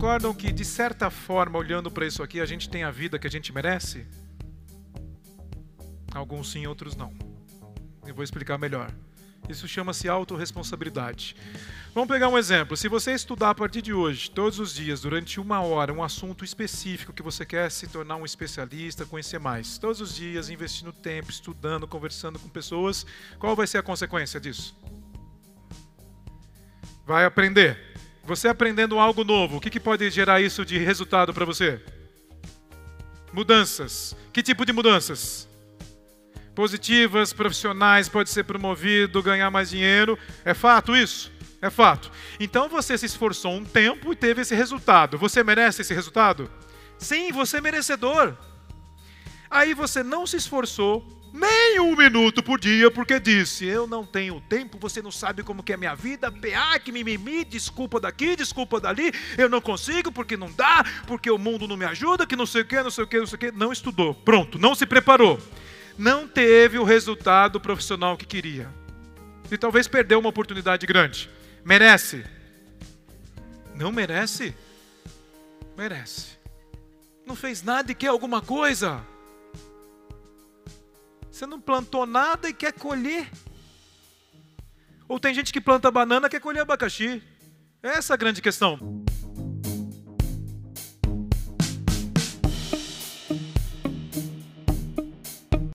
concordam que, de certa forma, olhando para isso aqui, a gente tem a vida que a gente merece? Alguns sim, outros não. Eu vou explicar melhor. Isso chama-se autorresponsabilidade. Vamos pegar um exemplo. Se você estudar a partir de hoje, todos os dias, durante uma hora, um assunto específico que você quer se tornar um especialista, conhecer mais, todos os dias, investindo tempo, estudando, conversando com pessoas, qual vai ser a consequência disso? Vai aprender. Você aprendendo algo novo, o que, que pode gerar isso de resultado para você? Mudanças. Que tipo de mudanças? Positivas, profissionais, pode ser promovido, ganhar mais dinheiro. É fato isso? É fato. Então você se esforçou um tempo e teve esse resultado. Você merece esse resultado? Sim, você é merecedor. Aí você não se esforçou nem um minuto por dia porque disse: Eu não tenho tempo, você não sabe como que é minha vida, PA, que mimimi, desculpa daqui, desculpa dali, eu não consigo porque não dá, porque o mundo não me ajuda, que não sei o que, não sei o que, não sei o que. Não estudou. Pronto, não se preparou. Não teve o resultado profissional que queria. E talvez perdeu uma oportunidade grande. Merece? Não merece? Merece. Não fez nada e quer alguma coisa? Você não plantou nada e quer colher? Ou tem gente que planta banana e quer colher abacaxi? Essa é a grande questão.